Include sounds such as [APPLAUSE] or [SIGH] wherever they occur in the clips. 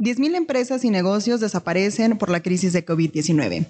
10.000 empresas y negocios desaparecen por la crisis de COVID-19.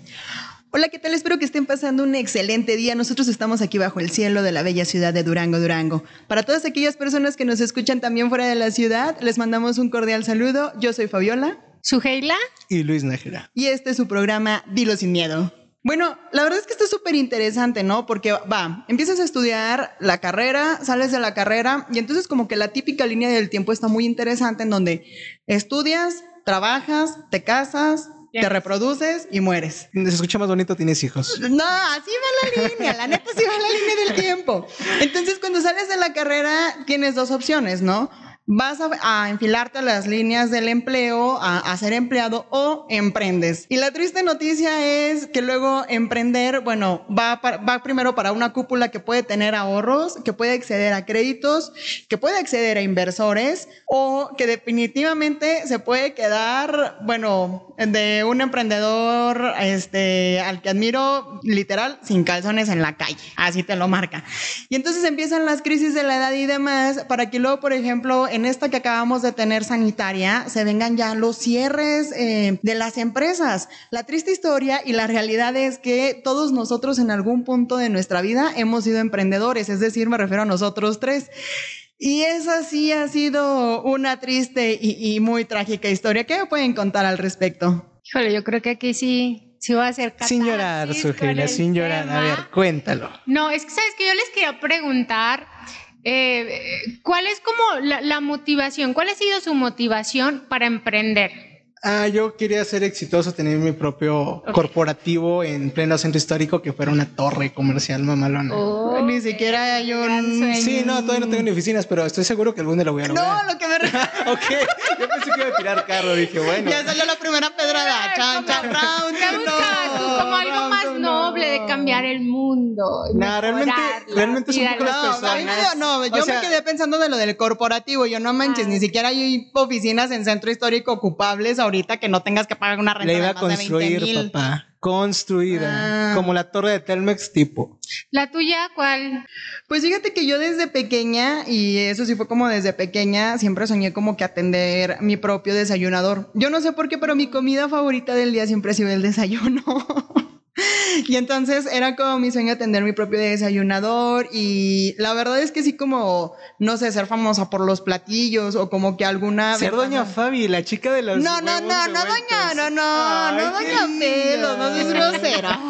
Hola, ¿qué tal? Espero que estén pasando un excelente día. Nosotros estamos aquí bajo el cielo de la bella ciudad de Durango, Durango. Para todas aquellas personas que nos escuchan también fuera de la ciudad, les mandamos un cordial saludo. Yo soy Fabiola. Suheila. Y Luis Nájera. Y este es su programa Dilo sin miedo. Bueno, la verdad es que esto es súper interesante, ¿no? Porque va, empiezas a estudiar la carrera, sales de la carrera y entonces como que la típica línea del tiempo está muy interesante en donde estudias, trabajas, te casas, te reproduces y mueres. Se escucha más bonito, tienes hijos. No, así va la línea, la neta sí va la línea del tiempo. Entonces cuando sales de la carrera tienes dos opciones, ¿no? Vas a, enfilarte a las líneas del empleo, a, ser empleado o emprendes. Y la triste noticia es que luego emprender, bueno, va, va primero para una cúpula que puede tener ahorros, que puede acceder a créditos, que puede acceder a inversores o que definitivamente se puede quedar, bueno, de un emprendedor este, al que admiro literal sin calzones en la calle, así te lo marca. Y entonces empiezan las crisis de la edad y demás para que luego, por ejemplo, en esta que acabamos de tener sanitaria, se vengan ya los cierres eh, de las empresas. La triste historia y la realidad es que todos nosotros en algún punto de nuestra vida hemos sido emprendedores, es decir, me refiero a nosotros tres. Y esa sí ha sido una triste y, muy trágica historia. ¿Qué me pueden contar al respecto? Híjole, yo creo que aquí sí, sí va a ser Sin llorar, Sujela, sin llorar. A ver, cuéntalo. No, es que sabes que yo les quería preguntar eh, ¿Cuál es como la, motivación? ¿Cuál ha sido su motivación para emprender? Ah, yo quería ser exitoso, tener mi propio corporativo en pleno centro histórico que fuera una torre comercial mamalona. Oh, ni siquiera hay un... Sí, no, todavía no tengo ni oficinas, pero estoy seguro que algún día lo voy a lograr. No, lo que me... [LAUGHS] ok, yo pensé que iba a tirar carro, dije, bueno. Ya salió la primera pedrada. Chan, chan, round, ¿Qué buscabas como algo más noble de cambiar el mundo? No, realmente, realmente es un poco las personas. No, yo me quedé pensando de lo del corporativo. Yo no manches, ni siquiera hay oficinas en centro histórico ocupables ahorita que no tengas que pagar una renta. Le iba a construir, papá. Construida. Ah. Como la torre de Telmex tipo. ¿La tuya cuál? Pues fíjate que yo desde pequeña, y eso sí fue como desde pequeña, siempre soñé como que atender mi propio desayunador. Yo no sé por qué, pero mi comida favorita del día siempre ha sido el desayuno. [LAUGHS] [LAUGHS] Y entonces era como mi sueño tener mi propio desayunador y la verdad es que sí como, no sé, ser famosa por los platillos o como que alguna... Ser doña Fabi, la chica de los... No, no, no, no, doña, no, no, no, doña Pelo, no es grosera.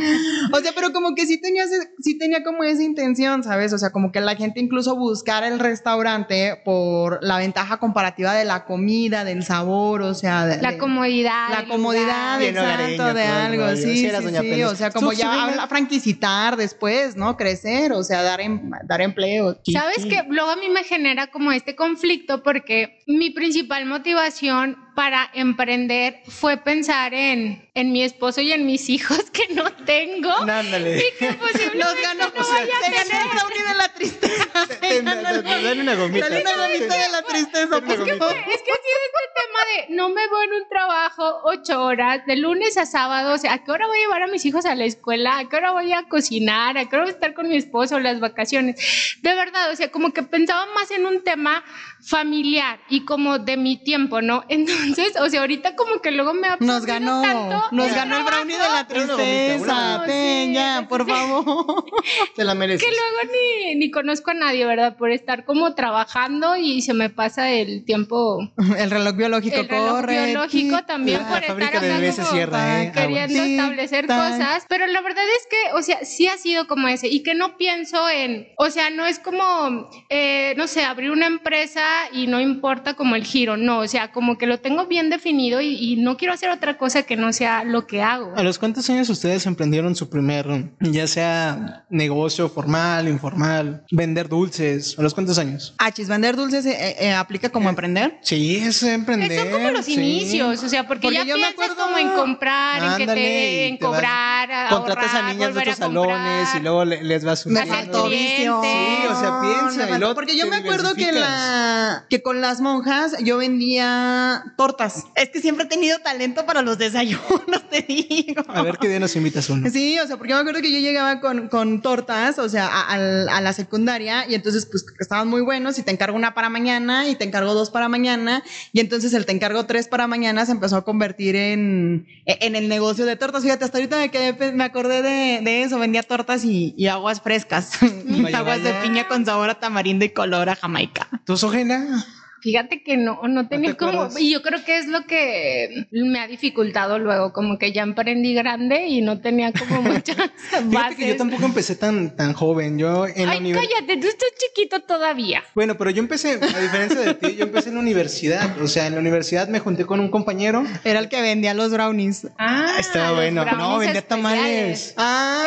[LAUGHS] o sea, pero como que sí tenía, sí tenía como esa intención, ¿sabes? O sea, como que la gente incluso buscara el restaurante por la ventaja comparativa de la comida, del sabor, o sea... la comodidad. La comodidad, exacto, de algo, sí, sí, sí, o sea, como ya franquicitar después, ¿no? Crecer, o sea, dar, em, dar empleo. ¿Sabes que Luego a mí me genera como este conflicto porque mi principal motivación para emprender fue pensar en, en mi esposo y en mis hijos que no tengo. Ándale. Y que posiblemente Los ganó, no vaya a tener. de la tristeza. [LAUGHS] Dale una gomita. Dale una gomita de la tristeza. Es que, es que ha sido este tema de no me voy en un trabajo ocho horas, de lunes a sábado, o sea, ¿a qué hora voy a llevar a mis hijos a la escuela? ¿A qué hora voy a cocinar? ¿A qué hora voy a estar con mi esposo las vacaciones? De verdad, o sea, como que pensaba más en un tema familiar y como de mi tiempo, ¿no? [LAUGHS] Entonces, o sea, ahorita como que luego me ha Nos ganó, tanto nos ganó el brownie de la tristeza, Peña, por favor. [LAUGHS] Se la mereces. Que luego ni, ni conozco a nadie, ¿verdad? Por estar como trabajando y se me pasa el tiempo. [LAUGHS] El reloj biológico el reloj biológico también por estar ¿eh? queriendo establecer cosas, pero la verdad es que, o sea, sí ha sido como ese y que no pienso en, o sea, no es como, eh, no sé, abrir una empresa y no importa como el giro, no, o sea, como que lo tengo bien definido y, no quiero hacer otra cosa que no sea lo que hago. ¿A los cuántos años ustedes emprendieron su primer, ya sea negocio formal, informal, vender dulces? ¿A los cuántos años? Ah, chis, vender dulces eh, eh, aplica como emprender. Sí, es emprender. son como los Sí. inicios, o sea, porque, Porque ya yo me piensas acuerdo- como en comprar, en que te, en te vas- cobrar, a Contratas a ahorrar, niñas de otros a comprar. salones y luego le- les vas clientes. visión. Sí, o sea, piensa, porque yo me acuerdo que, diversificas. La, que con las monjas yo vendía tortas. Es que siempre he tenido talento para los desayunos, [LAUGHS] te digo. A ver qué día nos invitas uno. Sí, o sea, porque yo me acuerdo que yo llegaba con, con tortas, o sea, a, al- a la secundaria, y entonces, pues, estaban muy buenos, y te encargo una para mañana, y te encargo dos para mañana, y entonces el te encargo tres para mañana se empezó a convertir en, en el negocio de tortas. Fíjate, hasta ahorita me, quedé, me acordé de, de eso, vendía tortas y, y aguas frescas, [LAUGHS] Vaya, aguas de vaya. piña con sabor a tamarindo y color a jamaica. ¿Tú, now. Fíjate que no, no tenía te como, y yo creo que es lo que me ha dificultado luego, como que ya emprendí grande y no tenía como [LAUGHS] muchas Fíjate bases. que yo tampoco empecé tan, tan joven. Yo en la Ay, cállate, tú estás chiquito todavía. Bueno, pero yo empecé, a diferencia de ti, yo empecé en la universidad. O sea, en la universidad me junté con un compañero. Era el que vendía los brownies. Ah, Estaba bueno. No, vendía tamales. Ah,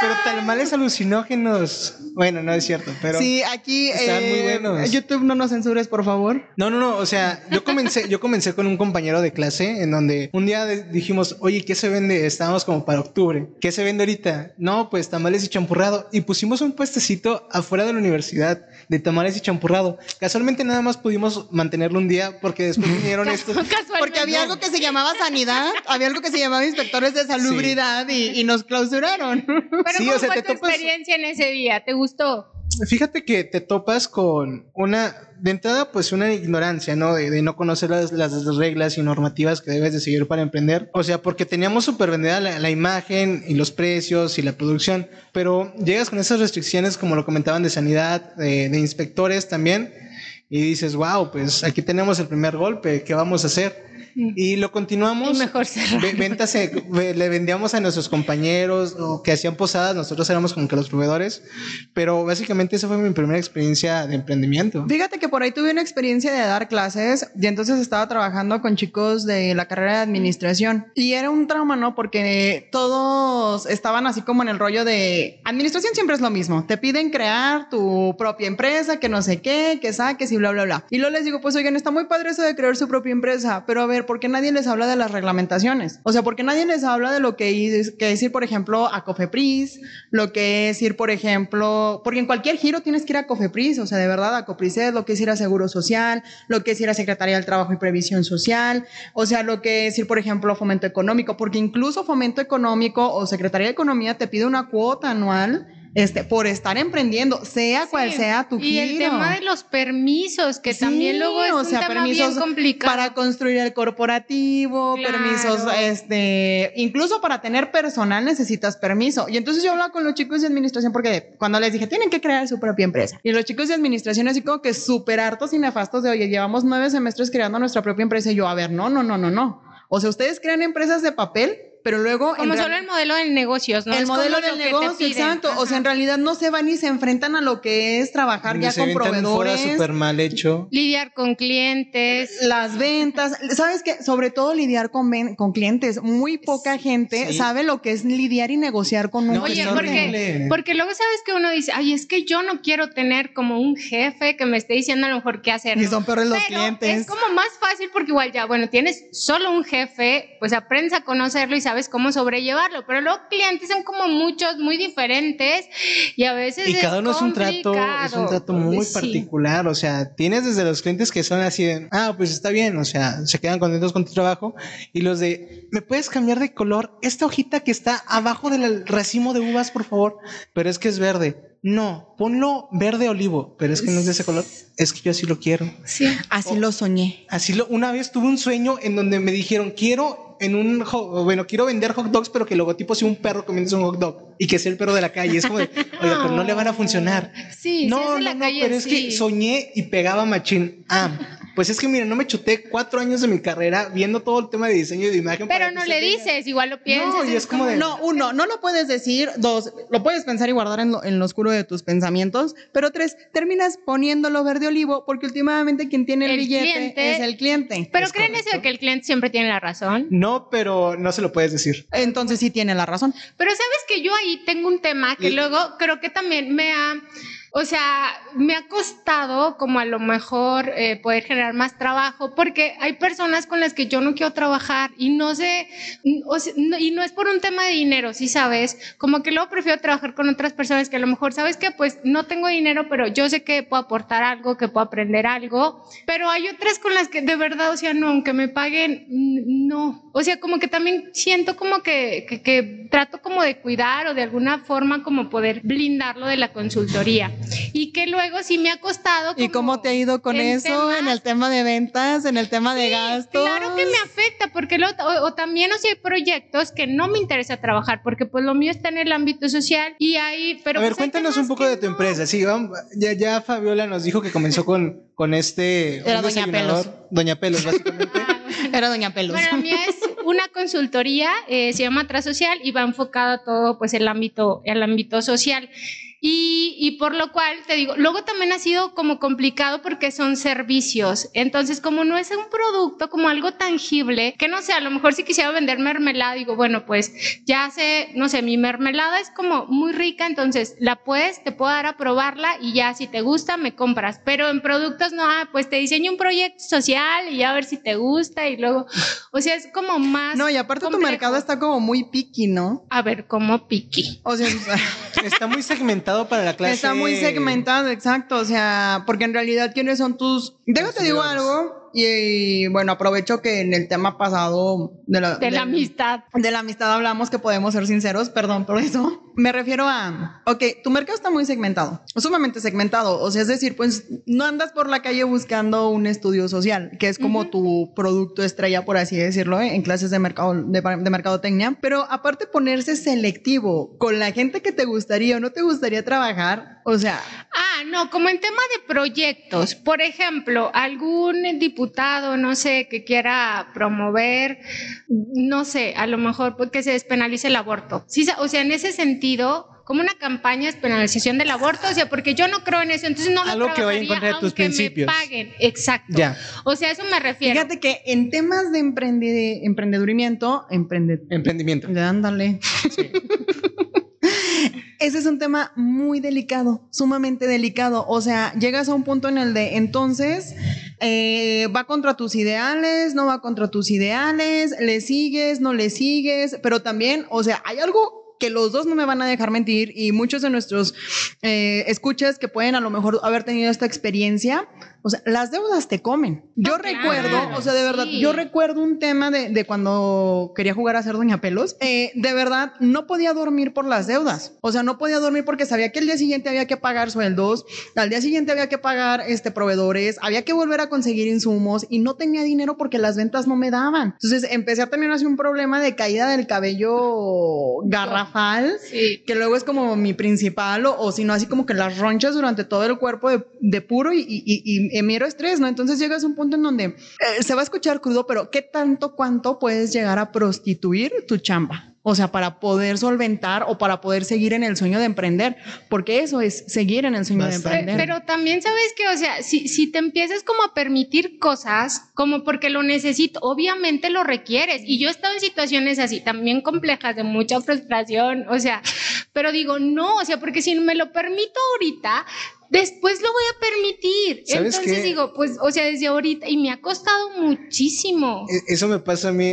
Pero tamales alucinógenos. Bueno, no es cierto, pero. sí, aquí estaban muy eh, buenos. YouTube no nos censures, por favor. No, no, no. O sea, yo comencé, yo comencé con un compañero de clase en donde un día dijimos, oye, ¿qué se vende? Estábamos como para octubre. ¿Qué se vende ahorita? No, pues tamales y champurrado. Y pusimos un puestecito afuera de la universidad de tamales y champurrado. Casualmente nada más pudimos mantenerlo un día porque después [LAUGHS] vinieron estos. Porque había algo que se llamaba sanidad, había algo que se llamaba inspectores de salubridad y, y nos clausuraron. Pero Sí, ¿cómo o sea, fue te tu topas- experiencia en ese día? ¿Te gustó? Fíjate que te topas con una, de entrada, pues una ignorancia, ¿no? De, de no conocer las, las reglas y normativas que debes de seguir para emprender. O sea, porque teníamos súper vendida la, la imagen y los precios y la producción, pero llegas con esas restricciones, como lo comentaban, de sanidad, de, de inspectores también, y dices, wow, pues aquí tenemos el primer golpe, ¿qué vamos a hacer? Y lo continuamos. Y mejor ventas, eh, le vendíamos a nuestros compañeros o que hacían posadas, nosotros éramos como que los proveedores, pero básicamente esa fue mi primera experiencia de emprendimiento. Fíjate que por ahí tuve una experiencia de dar clases y entonces estaba trabajando con chicos de la carrera de administración y era un trauma, ¿no? Porque todos estaban así como en el rollo de administración siempre es lo mismo, te piden crear tu propia empresa, que no sé qué, que saques y bla, bla, bla. Y luego les digo, pues oigan, está muy padre eso de crear su propia empresa, pero a ver, ¿por qué nadie les habla de las reglamentaciones? O sea, ¿por qué nadie les habla de lo que es, que ir, por ejemplo, a Cofepris, lo que es ir, por ejemplo, porque en cualquier giro tienes que ir a Cofepris, o sea, de verdad a Coprices, lo que es ir a Seguro Social, lo que es ir a Secretaría del Trabajo y Previsión Social, o sea, lo que es ir, por ejemplo, a Fomento Económico, porque incluso Fomento Económico o Secretaría de Economía te pide una cuota anual este, por estar emprendiendo, sea cual sea tu Y giro. el tema de los permisos, que Sí, también luego es o un sea, tema permisos bien complicado. para construir el corporativo, Claro. permisos, este, incluso para tener personal necesitas permiso. Y entonces yo hablaba con los chicos de administración porque cuando les dije, tienen que crear su propia empresa. Y los chicos de administración así como que súper hartos y nefastos de, oye, llevamos nueve semestres creando nuestra propia empresa. Y yo, a ver, no, no, no, no, no. O sea, ustedes crean empresas de papel, pero luego... Como solo el modelo de negocios, ¿no? el Es modelo lo del negocio, exacto. O sea, en realidad no se van y se enfrentan a lo que es trabajar ya se con proveedores súper mal hecho. Lidiar con clientes. las ventas, sabes que sobre todo lidiar con, ven- con clientes, muy poca gente Sí. sabe lo que es lidiar y negociar con un No, Oye, porque, porque luego sabes que uno dice, ay, es que yo no quiero tener como un jefe que me esté diciendo a lo mejor qué hacer. Y ¿no? son peores los Pero clientes. Es como más fácil porque igual ya, bueno, tienes solo un jefe, pues aprendes a conocerlo y sabes cómo sobrellevarlo. Pero luego clientes son como muchos, muy diferentes y a veces Y cada uno es un trato, es un trato muy Sí. particular. O sea, tienes desde los clientes que son así de, ah, pues está bien, o sea, se quedan contentos con tu trabajo. Y los de, ¿me puedes cambiar de color esta hojita que está abajo del racimo de uvas, por favor? Pero es que es verde. No, ponlo verde olivo, pero es que no es de ese color. Es que yo así lo quiero. Sí. Así lo soñé. Así lo, una vez tuve un sueño en donde me dijeron, quiero en un, bueno, quiero vender hot dogs, pero que el logotipo sea un perro comiéndose un hot dog y que sea el perro de la calle. Es como, de, oiga, pero no le van a funcionar. Sí, sí, no, es no, de la no, calle, pero es que sí. soñé y pegaba machín. Ah, pues es que mira, no me chuté cuatro años de mi carrera viendo todo el tema de diseño y de imagen. Pero para no le dices, igual lo piensas. No, y es como de- No, uno, no lo puedes decir. Dos, lo puedes pensar y guardar en lo, en lo oscuro de tus pensamientos. Pero tres, terminas poniéndolo verde olivo porque últimamente quien tiene el, El billete cliente- es el cliente. Pero Es creen eso de que el cliente siempre tiene la razón. No, pero no se lo puedes decir. Entonces sí tiene la razón. Pero sabes que yo ahí tengo un tema que Y- luego creo que también me ha o sea, me ha costado como a lo mejor eh, poder generar más trabajo porque hay personas con las que yo no quiero trabajar y no sé, y no es por un tema de dinero, si sabes, como que luego prefiero trabajar con otras personas que a lo mejor, sabes que pues no tengo dinero, pero yo sé que puedo aportar algo, que puedo aprender algo, pero hay otras con las que de verdad, o sea, no, aunque me paguen, no, o sea, como que también siento como que, que trato como de cuidar o de alguna forma como poder blindarlo de la consultoría y que luego sí me ha costado. ¿Y cómo te ha ido con eso en el tema de ventas, en el tema de gastos? Claro que me afecta, porque lo, o, también o sea, hay proyectos que no me interesa trabajar, porque pues lo mío está en el ámbito social y ahí, pero... A ver, pues, cuéntanos un poco de tu empresa, sí, ya, ya Fabiola nos dijo que comenzó con, con este... Era Doña Pelos. Doña Pelos, básicamente. [LAUGHS] Era Doña Pelos. Bueno, la mía es una consultoría, eh, se llama Social y va enfocado a todo pues el ámbito, el ámbito social. Y, y, por lo cual, te digo, luego también ha sido como complicado porque son servicios. Entonces, como no es un producto, como algo tangible, que no sé, a lo mejor si quisiera vender mermelada, digo, bueno, pues ya sé, no sé, mi mermelada es como muy rica, entonces la puedes, te puedo dar a probarla y ya si te gusta, me compras. Pero en productos, no, ah, pues te diseño un proyecto social y ya a ver si te gusta y luego, o sea, es como más. No, y aparte tu mercado está como muy piqui, ¿no? A ver, como piqui. O sea, [LAUGHS] está muy segmentado para la clase. Está muy segmentado, exacto. O sea, porque en realidad, ¿quiénes son tus. Déjate digo algo. Y, bueno, aprovecho que en el tema pasado de la, de la amistad. De la amistad hablamos que podemos ser sinceros, perdón por eso. Me refiero a, ok, tu mercado está muy segmentado, sumamente segmentado. O sea, es decir, pues no andas por la calle buscando un estudio social, que es como tu producto estrella, por así decirlo, ¿eh? en clases de, mercado, de, de mercadotecnia. Pero aparte ponerse selectivo con la gente que te gustaría o no te gustaría trabajar, o sea... Ah, no, como en tema de proyectos. Por ejemplo, algún diputado, no sé, que quiera promover, no sé, a lo mejor pues, que se despenalice el aborto. Sí, o sea, en ese sentido como una campaña de despenalización del aborto, o sea, porque yo no creo en eso, entonces no Algo que vaya en contra de tus principios. Me paguen, exacto. Ya. O sea, eso me refiero. Fíjate que en temas de emprendedurimiento, emprendimiento. Ándale. Sí. [LAUGHS] Ese es un tema muy delicado, sumamente delicado. O sea, llegas a un punto en el de entonces eh, va contra tus ideales, no va contra tus ideales, le sigues, no le sigues, pero también, o sea, hay algo que los dos no me van a dejar mentir y muchos de nuestros eh, escuchas que pueden a lo mejor haber tenido esta experiencia, o sea, las deudas te comen. Yo ah, recuerdo, o sea, de verdad, yo recuerdo un tema de, de, cuando quería jugar a ser Doña Pelos. Eh, de verdad, no podía dormir por las deudas. O sea, no podía dormir porque sabía que el día siguiente había que pagar sueldos, al día siguiente había que pagar este, proveedores, había que volver a conseguir insumos y no tenía dinero porque las ventas no me daban. Entonces empecé a tener así un problema de caída del cabello garrafal, que luego es como mi principal, o, o si no, así como que las ronchas durante todo el cuerpo de, de puro y, y, y mero estrés, ¿no? Entonces llegas a un punto en donde eh, se va a escuchar crudo, pero ¿qué tanto cuánto puedes llegar a prostituir tu chamba? O sea, para poder solventar o para poder seguir en el sueño de emprender, porque eso es seguir en el sueño de emprender. Pero, también sabes que, o sea, si, si te empiezas como a permitir cosas, como porque lo necesito, obviamente lo requieres. Y yo he estado en situaciones así, también complejas, de mucha frustración, o sea, pero digo, no, o sea, porque si me lo permito ahorita, después lo voy a permitir. Entonces digo, pues, o sea, desde ahorita, y me ha costado muchísimo. E, eso me pasa a mí,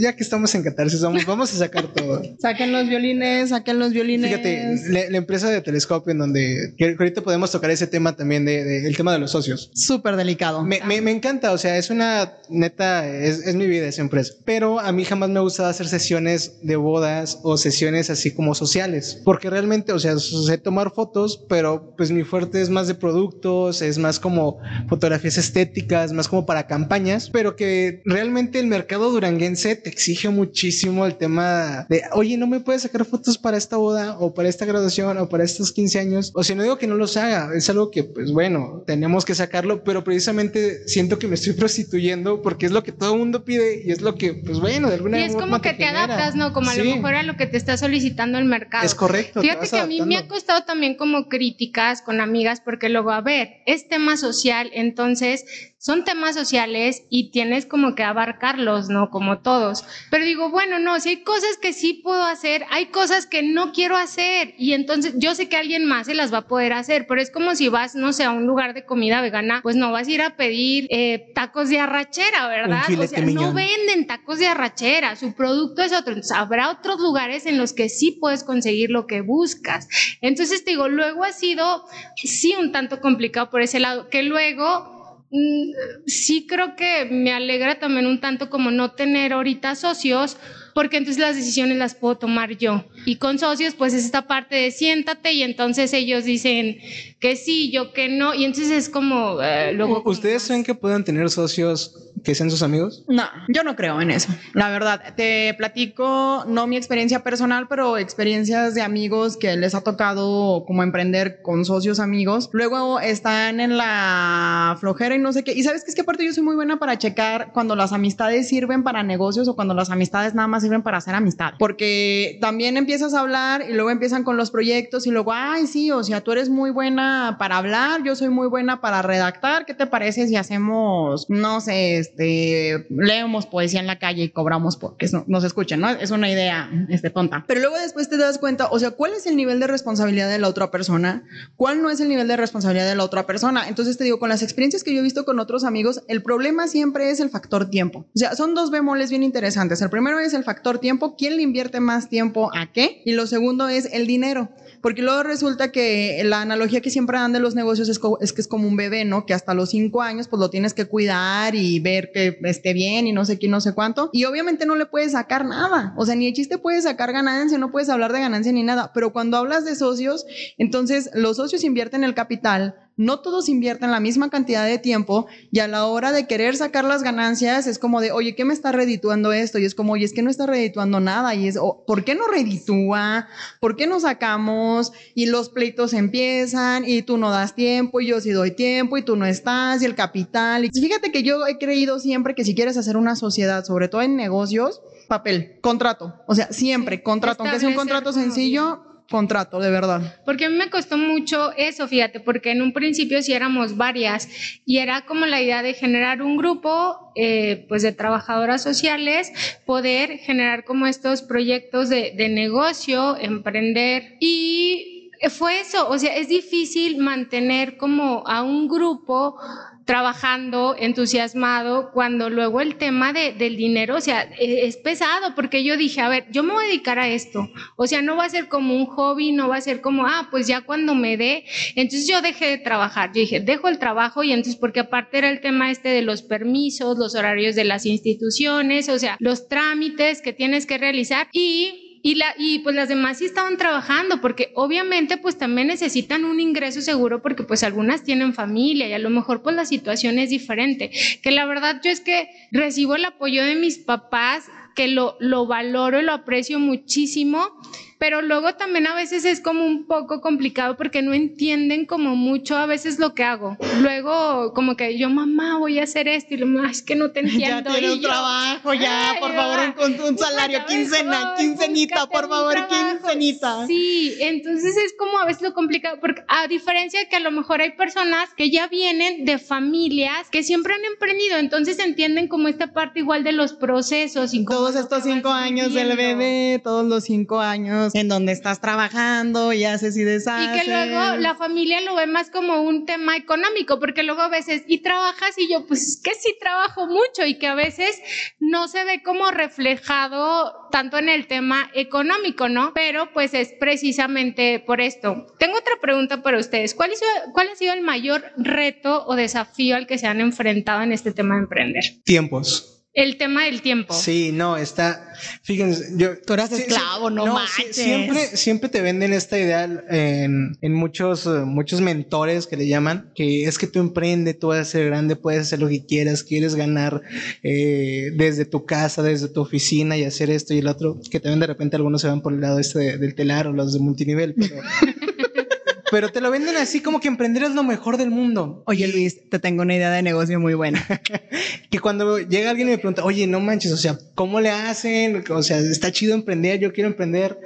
ya que estamos en catarsis, vamos, vamos a sacar todo. [LAUGHS] saquen los violines, saquen los violines. Fíjate, la, empresa de telescopio en donde ahorita podemos tocar ese tema también, de, el tema de los socios. Súper delicado. Me, me, encanta, o sea, es una neta, es, es mi vida esa empresa, pero a mí jamás me ha gustado hacer sesiones de bodas o sesiones así como sociales, porque realmente, o sea, sé tomar fotos, pero pues mi fuerte es más de productos, es más como fotografías estéticas, más como para campañas, pero que realmente el mercado duranguense te exige muchísimo el tema de, oye, no me puedes sacar fotos para esta boda o para esta graduación o para estos 15 años. O sea, no digo que no los haga, es algo que, pues bueno, tenemos que sacarlo, pero precisamente siento que me estoy [LAUGHS] prostituyendo porque es lo que todo el mundo pide y es lo que, pues bueno, de alguna manera. Y es como que te, adaptas, ¿no? Como a lo mejor a lo que te está solicitando el mercado. Es correcto. Fíjate que a mí me ha costado también como críticas con amigas porque luego, a ver, es tema social, entonces son temas sociales y tienes como que abarcarlos, ¿no? Como todos. Pero digo, bueno, no, si hay cosas que sí puedo hacer, hay cosas que no quiero hacer y entonces yo sé que alguien más se las va a poder hacer, pero es como si vas, no sé, a un lugar de comida vegana, pues no vas a ir a pedir eh, tacos de arrachera, ¿verdad? O sea, no venden tacos de arrachera, su producto es otro. Entonces, habrá otros lugares en los que sí puedes conseguir lo que buscas. Entonces, te digo, luego ha sido, sí, un tanto complicado por ese lado, que luego sí creo que me alegra también un tanto como no tener ahorita socios, porque entonces las decisiones las puedo tomar yo. Y con socios, pues es esta parte de siéntate y entonces ellos dicen que sí, yo que no, y entonces es como... Eh, luego ¿Ustedes creen que puedan tener socios que sean sus amigos? No, yo no creo en eso. La verdad, te platico no mi experiencia personal, pero experiencias de amigos que les ha tocado como emprender con socios amigos. Luego están en la flojera y no sé qué. Y sabes que es que aparte yo soy muy buena para checar cuando las amistades sirven para negocios o cuando las amistades nada más sirven para hacer amistad. Porque también empiezas a hablar y luego empiezan con los proyectos y luego, ay, sí, o sea, tú eres muy buena para hablar, yo soy muy buena para redactar. ¿Qué te parece si hacemos, no sé, este, leemos poesía en la calle y cobramos porque nos escuchen, ¿no? Es una idea este, tonta. Pero luego después te das cuenta, o sea, ¿cuál es el nivel de responsabilidad de la otra persona? ¿Cuál no es el nivel de responsabilidad de la otra persona? Entonces te digo, con las experiencias que yo he visto con otros amigos, el problema siempre es el factor tiempo. O sea, son dos bemoles bien interesantes. El primero es el factor tiempo, ¿quién le invierte más tiempo a qué? Y lo segundo es el dinero. Porque luego resulta que la analogía que siempre dan de los negocios es, que es como un bebé, ¿no? Que hasta los cinco años pues lo tienes que cuidar y ver que esté bien y no sé qué, no sé cuánto. Y obviamente no le puedes sacar nada. O sea, ni el chiste puede sacar ganancia, no puedes hablar de ganancia ni nada. Pero cuando hablas de socios, entonces los socios invierten el capital no todos invierten la misma cantidad de tiempo y a la hora de querer sacar las ganancias es como de, oye, ¿qué me está redituando esto? Y es como, oye, es que no está redituando nada. Y es, ¿por qué no reditúa? ¿Por qué no sacamos? Y los pleitos empiezan y tú no das tiempo y yo sí doy tiempo y tú no estás y el capital. Y fíjate que yo he creído siempre que si quieres hacer una sociedad, sobre todo en negocios, papel, contrato. O sea, siempre contrato, aunque sea un contrato sencillo, contrato, de verdad. Porque a mí me costó mucho eso, fíjate, porque en un principio sí éramos varias y era como la idea de generar un grupo, eh, pues de trabajadoras sociales, poder generar como estos proyectos de, de negocio, emprender y fue eso, o sea, es difícil mantener como a un grupo trabajando entusiasmado cuando luego el tema de, del dinero, o sea, e, es, pesado porque yo dije, a ver, yo me voy a dedicar a esto, o sea, no va a ser como un hobby, no va a ser como, ah, pues ya cuando me dé, entonces yo dejé de trabajar, yo dije, dejo el trabajo y entonces porque aparte era el tema este de los permisos, los horarios de las instituciones, o sea, los trámites que tienes que realizar y y, la, y pues las demás sí estaban trabajando porque obviamente pues también necesitan un ingreso seguro porque pues algunas tienen familia y a lo mejor pues la situación es diferente. Que la verdad yo es que recibo el apoyo de mis papás que lo, lo valoro y lo aprecio muchísimo pero luego también a veces es como un poco complicado porque no entienden como mucho a veces lo que hago. Luego como que yo, mamá, voy a hacer esto y lo es que no te [LAUGHS] entiendo. Ya tiene un trabajo, ya, por favor, un, un salario, quincena, quincenita, por favor, quincenita. Sí, entonces es como a veces lo complicado, porque a diferencia de que a lo mejor hay personas que ya vienen de familias que siempre han emprendido, entonces entienden como esta parte igual de los procesos. Y todos estos cinco años del bebé, todos los cinco años en donde estás trabajando y haces y deshaces. Y que luego la familia lo ve más como un tema económico, porque luego a veces, y trabajas y yo, pues es que sí trabajo mucho y que a veces no se ve como reflejado tanto en el tema económico, ¿no? Pero pues es precisamente por esto. Tengo otra pregunta para ustedes. ¿Cuál, cuál ha sido el mayor reto o desafío al que se han enfrentado en este tema de emprender? Tiempos el tema del tiempo. Sí, no, está, fíjense, yo... Tú eras esclavo, no, no siempre, siempre te venden esta idea en, en muchos, eh, muchos mentores que le llaman, que es que tú emprende, tú vas a ser grande, puedes hacer lo que quieras, quieres ganar eh, desde tu casa, desde tu oficina y hacer esto y el otro, que también de repente algunos se van por el lado este del telar o los de multinivel, pero... [LAUGHS] pero te lo venden así como que emprender es lo mejor del mundo. Oye, Luis, te tengo una idea de negocio muy buena. [LAUGHS] que cuando llega alguien y me pregunta, oye, no manches, o sea, ¿cómo le hacen? O sea, está chido emprender, yo quiero emprender.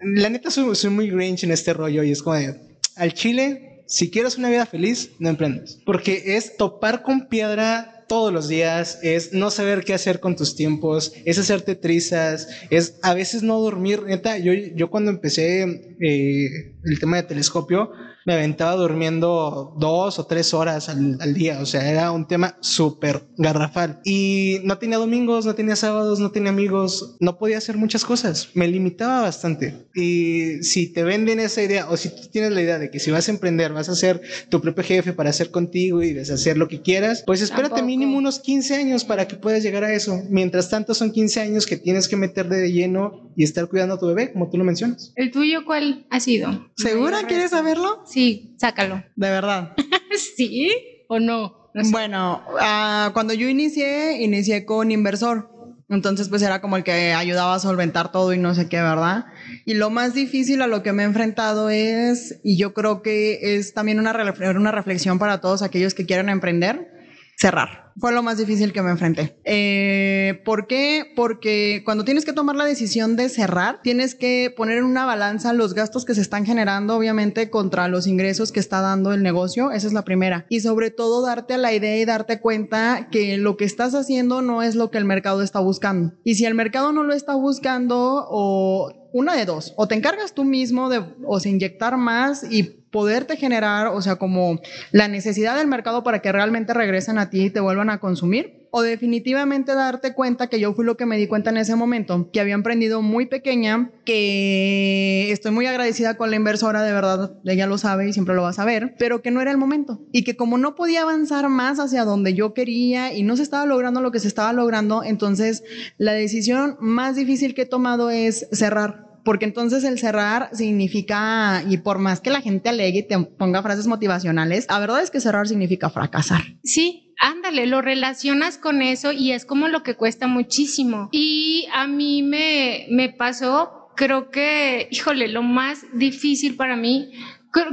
La neta soy, soy muy grinch en este rollo y es como de, al chile si quieres una vida feliz, no emprendas. Porque es topar con piedra todos los días, es no saber qué hacer con tus tiempos, es hacerte trizas, es a veces no dormir. Neta, yo, yo cuando empecé eh, el tema de telescopio, me aventaba durmiendo dos o tres horas al, día. O sea, era un tema súper garrafal. Y no tenía domingos, no tenía sábados, no tenía amigos, no podía hacer muchas cosas. Me limitaba bastante. Y si te venden esa idea, o si tú tienes la idea de que si vas a emprender, vas a ser tu propio jefe para hacer contigo y deshacer lo que quieras, pues espérate mínimo unos 15 años para que puedas llegar a eso. Mientras tanto, son 15 años que tienes que meter de lleno y estar cuidando a tu bebé, como tú lo mencionas. ¿El tuyo cuál ha sido? ¿Segura quieres saberlo? Sí, sácalo. De verdad. [LAUGHS] ¿Sí o no? Bueno, ah, cuando yo inicié, inicié con inversor. Entonces, pues era como el que ayudaba a solventar todo y no sé qué, ¿verdad? Y lo más difícil a lo que me he enfrentado es, y yo creo que es también una, una reflexión para todos aquellos que quieren emprender, cerrar fue lo más difícil que me enfrenté. Eh, ¿Por qué? Porque cuando tienes que tomar la decisión de cerrar, tienes que poner en una balanza los gastos que se están generando, obviamente, contra los ingresos que está dando el negocio. Esa es la primera. Y sobre todo, darte a la idea y darte cuenta que lo que estás haciendo no es lo que el mercado está buscando. Y si el mercado no lo está buscando, o una de dos, o te encargas tú mismo de, o sea, inyectar más y poderte generar, o sea, como la necesidad del mercado para que realmente regresen a ti y te vuelvan a consumir o definitivamente darte cuenta que yo fui lo que me di cuenta en ese momento, que había emprendido muy pequeña, que estoy muy agradecida con la inversora, de verdad, ella lo sabe y siempre lo va a saber, pero que no era el momento. Y que como no podía avanzar más hacia donde yo quería y no se estaba logrando lo que se estaba logrando, entonces la decisión más difícil que he tomado es cerrar porque entonces el cerrar significa, y por más que la gente alegue y te ponga frases motivacionales, la verdad es que cerrar significa fracasar. Sí, ándale, lo relacionas con eso y es como lo que cuesta muchísimo. Y a mí me, me pasó, creo que, híjole, lo más difícil para mí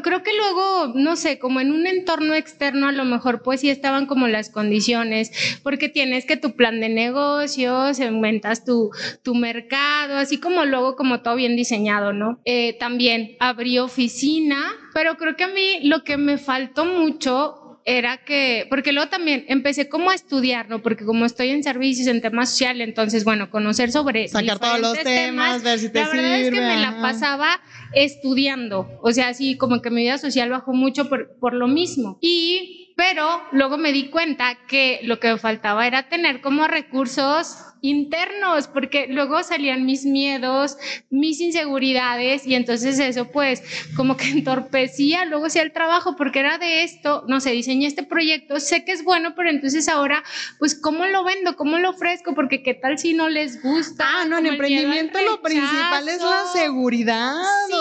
Creo, que luego, no sé, como en un entorno externo a lo mejor pues sí estaban como las condiciones, porque tienes que tu plan de negocios, aumentas tu, tu mercado, así como luego como todo bien diseñado, ¿no? Eh, también abrí oficina, pero creo que a mí lo que me faltó mucho era que, porque luego también empecé como a estudiar, ¿no? Porque como estoy en servicios, en temas sociales, entonces, bueno, conocer sobre... Sacar todos los temas, ver si te La verdad es que me la pasaba estudiando, o sea, así como que mi vida social bajó mucho por, por lo mismo. Y, pero luego me di cuenta que lo que me faltaba era tener como recursos internos, porque luego salían mis miedos, mis inseguridades y entonces eso pues como que [LAUGHS] entorpecía luego sí el trabajo porque era de esto, no sé, diseñé este proyecto, sé que es bueno, pero entonces ahora pues cómo lo vendo, cómo lo ofrezco, porque qué tal si no les gusta. Ah, no, en emprendimiento lo principal es la seguridad,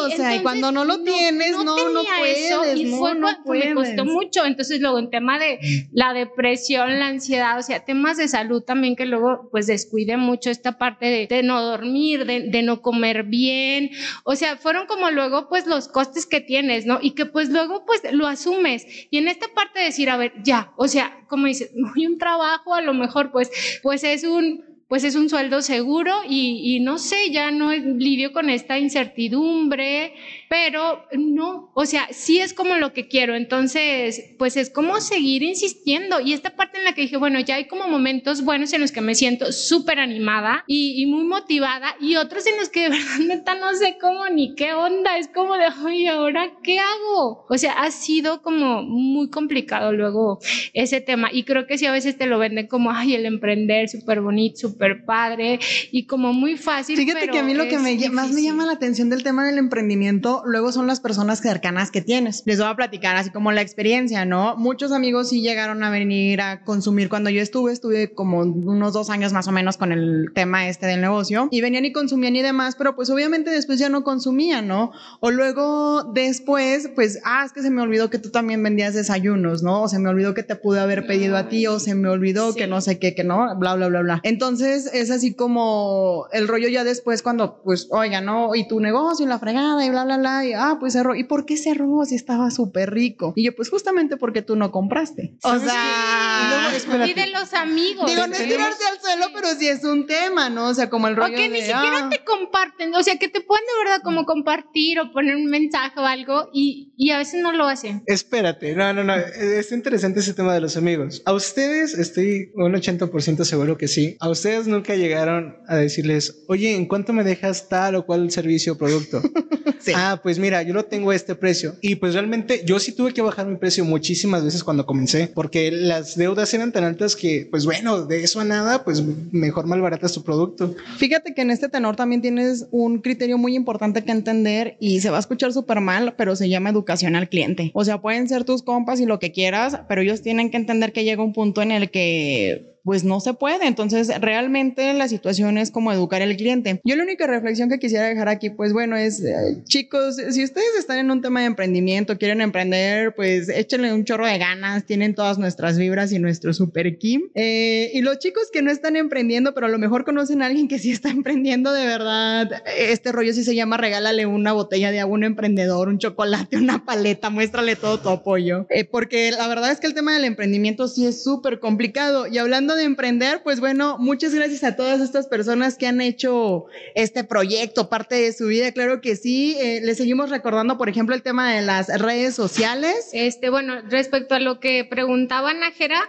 o sea, y cuando no lo tienes, no, no, no puedes, eso, y fue, no me costó mucho, entonces luego en tema de la depresión, la ansiedad, o sea, temas de salud también que luego pues descubrí cuide mucho esta parte de, no dormir, de, no comer bien. O sea, fueron como luego pues los costes que tienes, ¿no? Y que pues luego pues lo asumes. Y en esta parte de decir, a ver, ya, o sea, como dices, hay un trabajo, a lo mejor pues, pues es un pues es un sueldo seguro y, no sé, ya no lidio con esta incertidumbre, pero no, o sea, sí es como lo que quiero, entonces, pues es como seguir insistiendo. Y esta parte en la que dije, bueno, ya hay como momentos buenos en los que me siento súper animada y, muy motivada y otros en los que de [LAUGHS] verdad neta no sé cómo ni qué onda, es como de, ay, ahora qué hago? O sea, ha sido como muy complicado luego ese tema y creo que sí a veces te lo venden como, ay, el emprender súper bonito, súper padre y como muy fácil. Fíjate que a mí lo que me, más me llama la atención del tema del emprendimiento luego son las personas cercanas que tienes. Les voy a platicar así como la experiencia, ¿no? Muchos amigos sí llegaron a venir a consumir cuando yo estuve, estuve como unos dos años más o menos con el tema este del negocio y venían y consumían y demás, pero pues obviamente después ya no consumían, ¿no? O luego después, pues, ah, es que se me olvidó que tú también vendías desayunos, ¿no? O se me olvidó que te pude haber pedido a ti o se me olvidó que no sé qué, que no, bla, bla, bla, bla. Entonces es así como el rollo ya después cuando, pues, oiga, ¿no? Y tu negocio y la fregada y bla, bla, bla y ah, pues cerró. ¿Y por qué cerró si estaba súper rico? Y yo, pues justamente porque tú no compraste. O sea, y de los amigos. Digo, no es tirarse al hacerlo, pero sí es un tema, ¿no? O sea, como el rollo o que ni siquiera ah, te comparten, o sea, que te pueden de verdad como compartir o poner un mensaje o algo y, y a veces no lo hacen. Espérate, no, no, no. Es interesante ese tema de los amigos. A ustedes, estoy un 80% seguro que sí. A ustedes nunca llegaron a decirles, oye, ¿en cuánto me dejas tal o cual servicio o producto? [LAUGHS] Sí. Ah, pues mira, yo lo tengo a este precio. Y pues realmente yo sí tuve que bajar mi precio muchísimas veces cuando comencé, porque las deudas eran tan altas que, pues bueno, de eso a nada, pues mejor malbaratas tu producto. Fíjate que en este tenor también tienes un criterio muy importante que entender y se va a escuchar súper mal, pero se llama educación al cliente. O sea, pueden ser tus compas y lo que quieras, pero ellos tienen que entender que llega un punto en el que pues no se puede. Entonces, realmente la situación es como educar al cliente. Yo la única reflexión que quisiera dejar aquí, pues bueno, es, eh, chicos, si ustedes están en un tema de emprendimiento, quieren emprender, pues échenle un chorro de ganas, tienen todas nuestras vibras y nuestro super Kim. Eh, y los chicos que no están emprendiendo, pero a lo mejor conocen a alguien que sí está [LAUGHS] emprendiendo de verdad, este rollo sí se llama regálale una botella de agua a un emprendedor, un chocolate, una paleta, muéstrale todo tu apoyo. Eh, porque la verdad es que el tema del emprendimiento sí es súper complicado. Y hablando de emprender, pues bueno, muchas gracias a todas estas personas que han hecho este proyecto, parte de su vida, claro que sí. Eh, les seguimos recordando, por ejemplo, el tema de las redes sociales. Este, bueno, respecto a lo que preguntaba Nájera,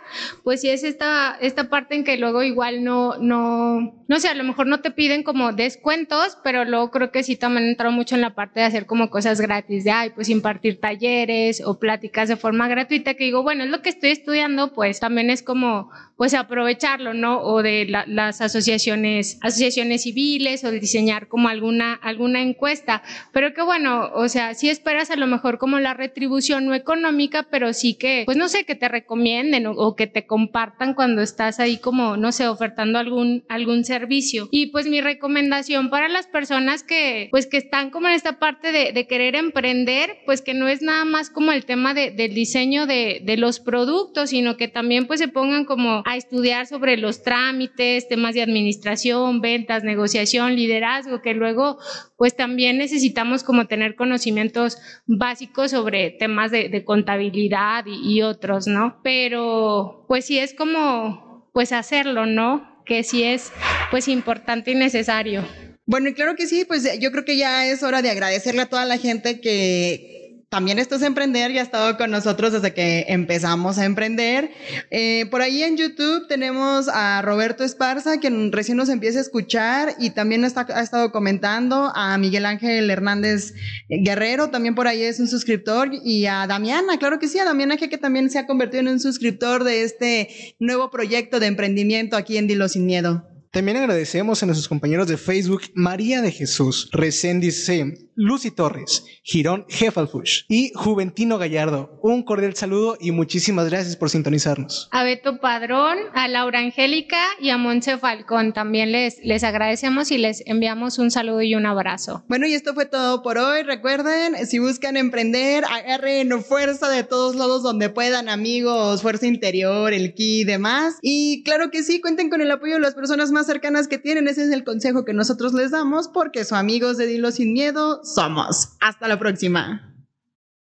pues sí es esta, esta parte en que luego igual no, no, no sé, a lo mejor no te piden como descuentos, pero luego creo que sí también entró mucho en la parte de hacer como cosas gratis, de, ay, pues impartir talleres o pláticas de forma gratuita, que digo, bueno, es lo que estoy estudiando, pues también es como, pues aprovecharlo, ¿no? O de la- las asociaciones, asociaciones civiles o de diseñar como alguna, alguna encuesta. Pero que bueno, o sea, sí esperas a lo mejor como la retribución no económica, pero sí que, pues no sé, que te recomienden o, o que te compartan cuando estás ahí como, no sé, ofertando algún, algún servicio. Y pues mi recomendación para las personas que, pues que están como en esta parte de, de querer emprender, pues que no es nada más como el tema de- del diseño de, de los productos, sino que también pues se pongan como a estudiar sobre los trámites, temas de administración, ventas, negociación, liderazgo, que luego pues también necesitamos como tener conocimientos básicos sobre temas de, contabilidad y, y otros, ¿no? Pero pues sí es como pues hacerlo, ¿no? Que sí es pues importante y necesario. Bueno, y claro que sí, pues yo creo que ya es hora de agradecerle a toda la gente que también esto es emprender y ha estado con nosotros desde que empezamos a emprender. Eh, por ahí en YouTube tenemos a Roberto Esparza, quien recién nos empieza a escuchar y también está, ha estado comentando, a Miguel Ángel Hernández Guerrero, también por ahí es un suscriptor, y a Damiana, claro que sí, a Damiana que también se ha convertido en un suscriptor de este nuevo proyecto de emprendimiento aquí en Dilo Sin Miedo. También agradecemos a nuestros compañeros de Facebook María de Jesús, Reséndiz C, Lucy Torres, Girón Jefalfush y Juventino Gallardo. Un cordial saludo y muchísimas gracias por sintonizarnos. A Beto Padrón, a Laura Angélica y a Monse Falcón también les, les agradecemos y les enviamos un saludo y un abrazo. Bueno, y esto fue todo por hoy. Recuerden, si buscan emprender, agarren fuerza de todos lados donde puedan, amigos, fuerza interior, el ki y demás. Y claro que sí, cuenten con el apoyo de las personas más cercanas que tienen. Ese es el consejo que nosotros les damos porque su amigos de Dilo Sin Miedo somos. Hasta la próxima.